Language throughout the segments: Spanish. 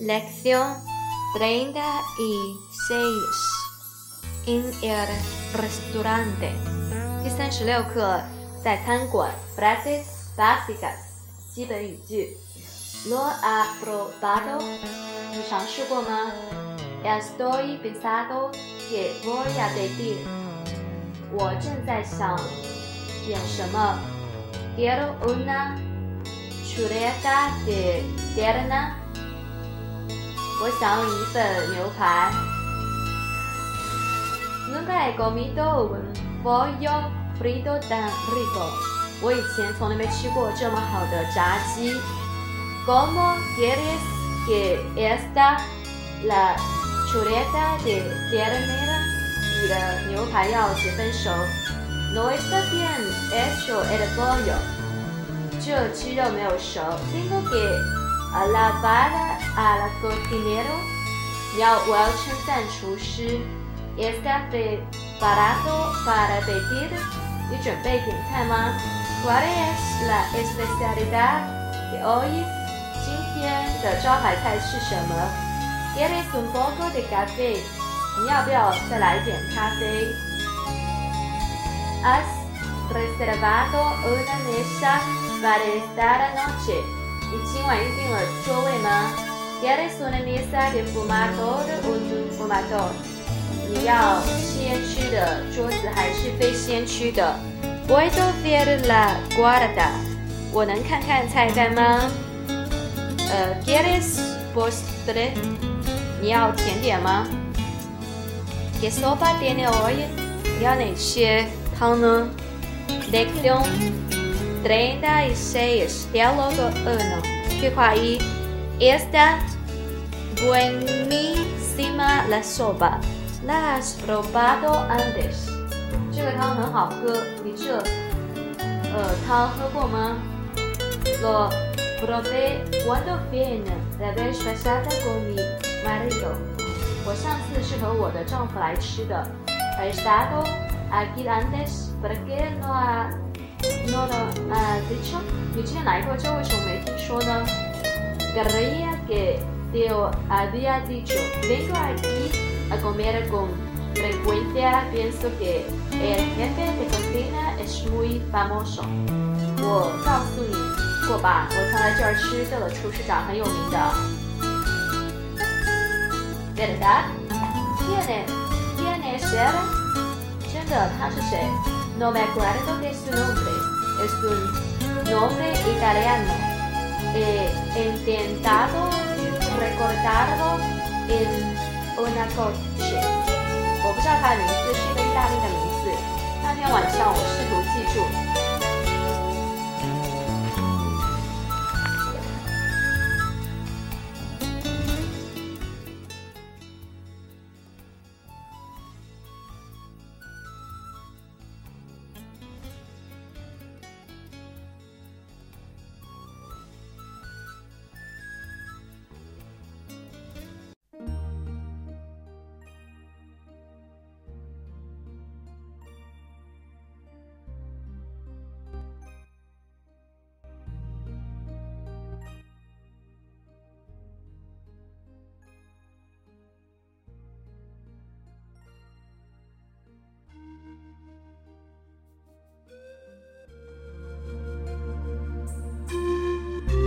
Lección 36 En el restaurante 第三十六课，在餐馆 Frases básicas 基本语句 Lo ha probado 你尝试过吗？Estoy pensando que voy a pedir 我正在想点什么？Quiero una chuleta de pierna 我想要一份牛排。Nunca he comido un pollo frito tan rico。我以前从来没吃过这么好的炸鸡。¿Cómo quieres que esta la chuleta de ternera？你的牛排要几分熟？No está bien hecho el pollo。这鸡肉没有熟。Tengo que alabar al cocinero，要我要称赞厨师。Está preparado para pedir？你准备点菜吗？¿Cuál es la especialidad de hoy？今天的招牌菜是什么？¿Quieres un poco de café？你要不要再来点咖啡？¿Has reservado una mesa para esta noche？你今晚预定了座位吗 ？¿Quieres una mesa de fumador o un fumador？你要吸烟区的桌子还是非吸烟区的？¿Puedo ver la guarda？我能看看菜单吗？呃，¿Quieres postre？你要甜点吗？¿Qué sopa tiene hoy？你要哪些汤呢？Lección 36, diálogo 1. 句 Esta buenísima la sopa. La has probado antes. 这个汤很好喝，你这呃汤喝过吗？Lo probé cuando vine la vez pasada con mi marido. 我上次是和我的丈夫来吃的。He estado aquí antes porque no ha no lo ha dicho. 你之前来过，这为什么没听说呢？Creía que te había dicho. Vengo aquí a comer con frecuencia. Pienso que el jefe de cocina es muy famoso. 我告诉你过吧，我常来这儿吃，这个厨师长很有名的。¿Verdad? ¿Quién es? ¿Quién es él? 真的，他是谁？No me acuerdo de su nombre es un nombre italiano. He intentado recordarlo en una coche. 我不知道它的名字是一个意大利的名字。那天晚上我试图记住。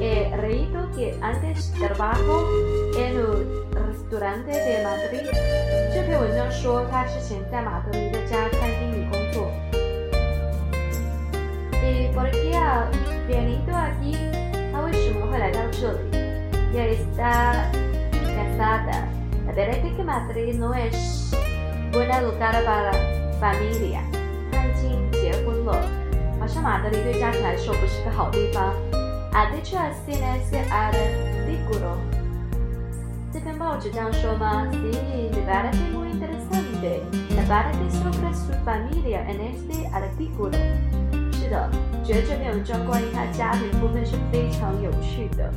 He leído que antes trabajó en un restaurante de Madrid. 这篇文章说，他之前在马德里的家餐厅里工作。¿Y por qué ha venido aquí？他为什么会来到这里？Ya está casada. La verdad es que Madrid no es buen lugar para familia. 他已经结婚了，好像马德里对家庭来说不是个好地方。 Ha dicho así en ese artículo. 这篇报纸这样说吗？Sí, me parece muy interesante. de la parte sobre su familia en este artículo。是的，觉得这篇文章关于他家庭部分是非常有趣的。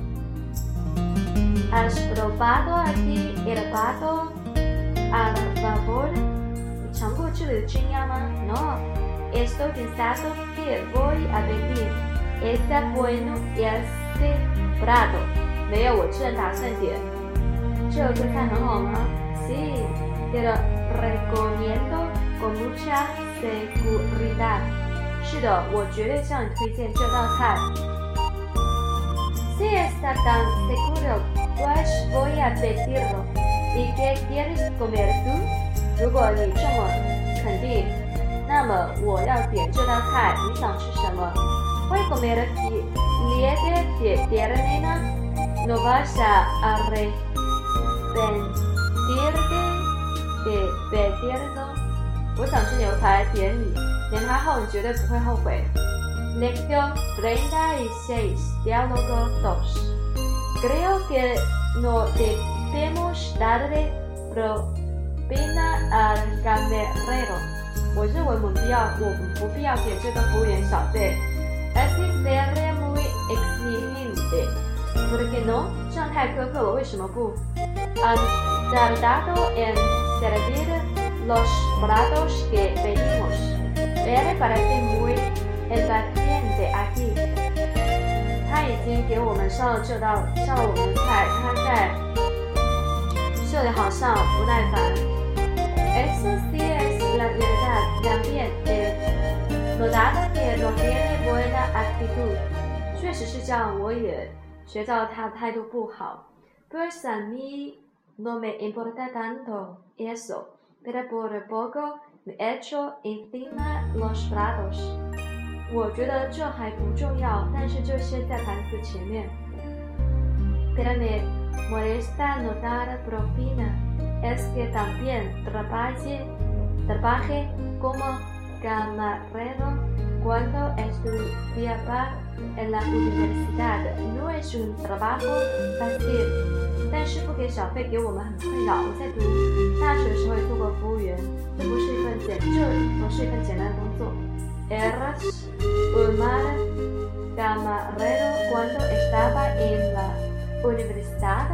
Has probado aquí el pato al vapor？你尝过这里的蒸鸭吗？No。Estoy pensando que voy a pedir. Está bueno este plato。没有，我正打算点。这个菜很好吗？Sí。Te lo recomiendo con mucha seguridad。是的，我绝对向你推荐这道菜。Si está tan seguro, pues voy a pedirlo. ¿Y qué quieres comer tú? 如果你这么肯定，那么我要点这道菜。你想吃什么 ？Voy a comer filete de ternera. No vas a arrepentirte. 别别别的呢！我想吃牛排，点你，点它后你绝对不会后悔。Lección treinta y seis, diálogo dos. Creo que no debemos darle propina al camarero. 我认为我们不要，我们不必要给这个服务员小费。 Así sería muy exigente. ¿Por qué no？这样太苛刻了，为什么不？Han tardado en servir los platos que pedimos. Él parece muy impaciente aquí. 他已经给我们上了这道上了我们的菜，他在这里好像不耐烦。Eso sí es la verdad también. Notado que no tiene buena actitud. 确实是这样，我也学到他态度不好。Pues a mí no me importa tanto eso, pero por poco me echo encima los platos. 我觉得这还不重要，但是就先在盘子前面。Pero me molesta no dar propina. Es que también trabaje, trabaje como camarero cuando estudiaba en la universidad. No es un trabajo fácil. 但是不给小费给我们很困扰。我在读大学时候也做过服务员，这不是一份简，这不是一份简单的工作。Eras un mal camarero cuando estaba en la universidad。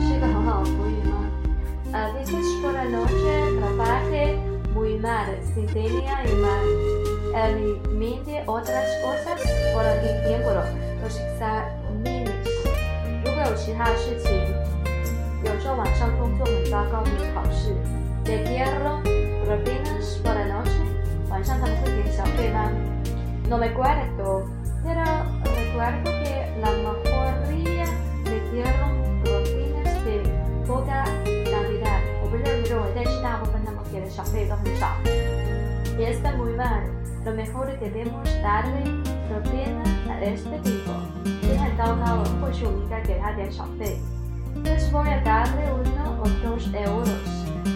你在读大学的时候是一个很好的服务员吗？A veces por la noche trabajé muy mal, sin tenía y mal。eliminate otras cosas por el tiempo los exámenes。如果有其他的事情，有时候晚上工作很糟糕，比如考试。De dieron propinas por la noche。晚上他们会给小费吗？No me acuerdo, pero recuerdo que la 分他们给的小费都很少。Y está muy mal。lo mejor debemos darle propina a este tipo. 这很糟糕了，或许我们应该给他点小费。Pues voy a darle uno o dos euros.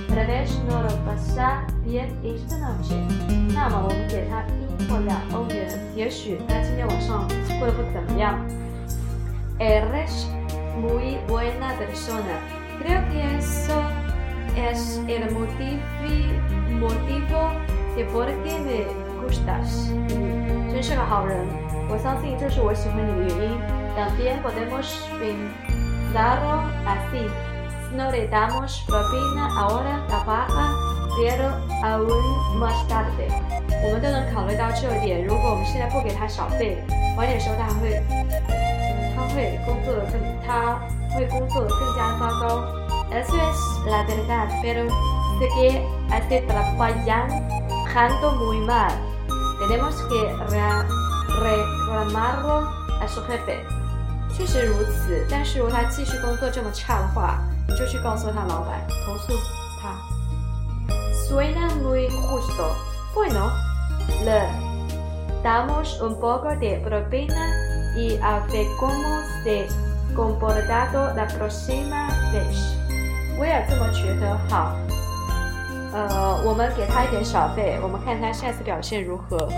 Tal vez no lo pasa bien esta noche. 那么我们给他一或两欧元，也许他今天晚上过得不怎么样。Eres muy buena persona. Creo que eso es el motivo motivo de por qué me gustas，真是个好人。我相信这是我喜欢你的原因。También podemos pensarlo así. Si no le damos propina ahora, trabaja, pero aún más tarde. 我们都能考虑到这一点。如果我们现在不给他小费，晚点时候他还会，他会工作的更，他会工作的更加糟糕。Eso es la verdad, pero sé que hace trabajando muy mal. Tenemos que reclamarlo a su jefe。确实如此，但是如果他继续工作这么差的话，你就去告诉他老板，投诉他。Suena muy justo. Bueno, le damos un poco de propina y a ver cómo se comportado la próxima vez。 我也这么觉得，好。呃，我们给他一点小费，我们看他下次表现如何。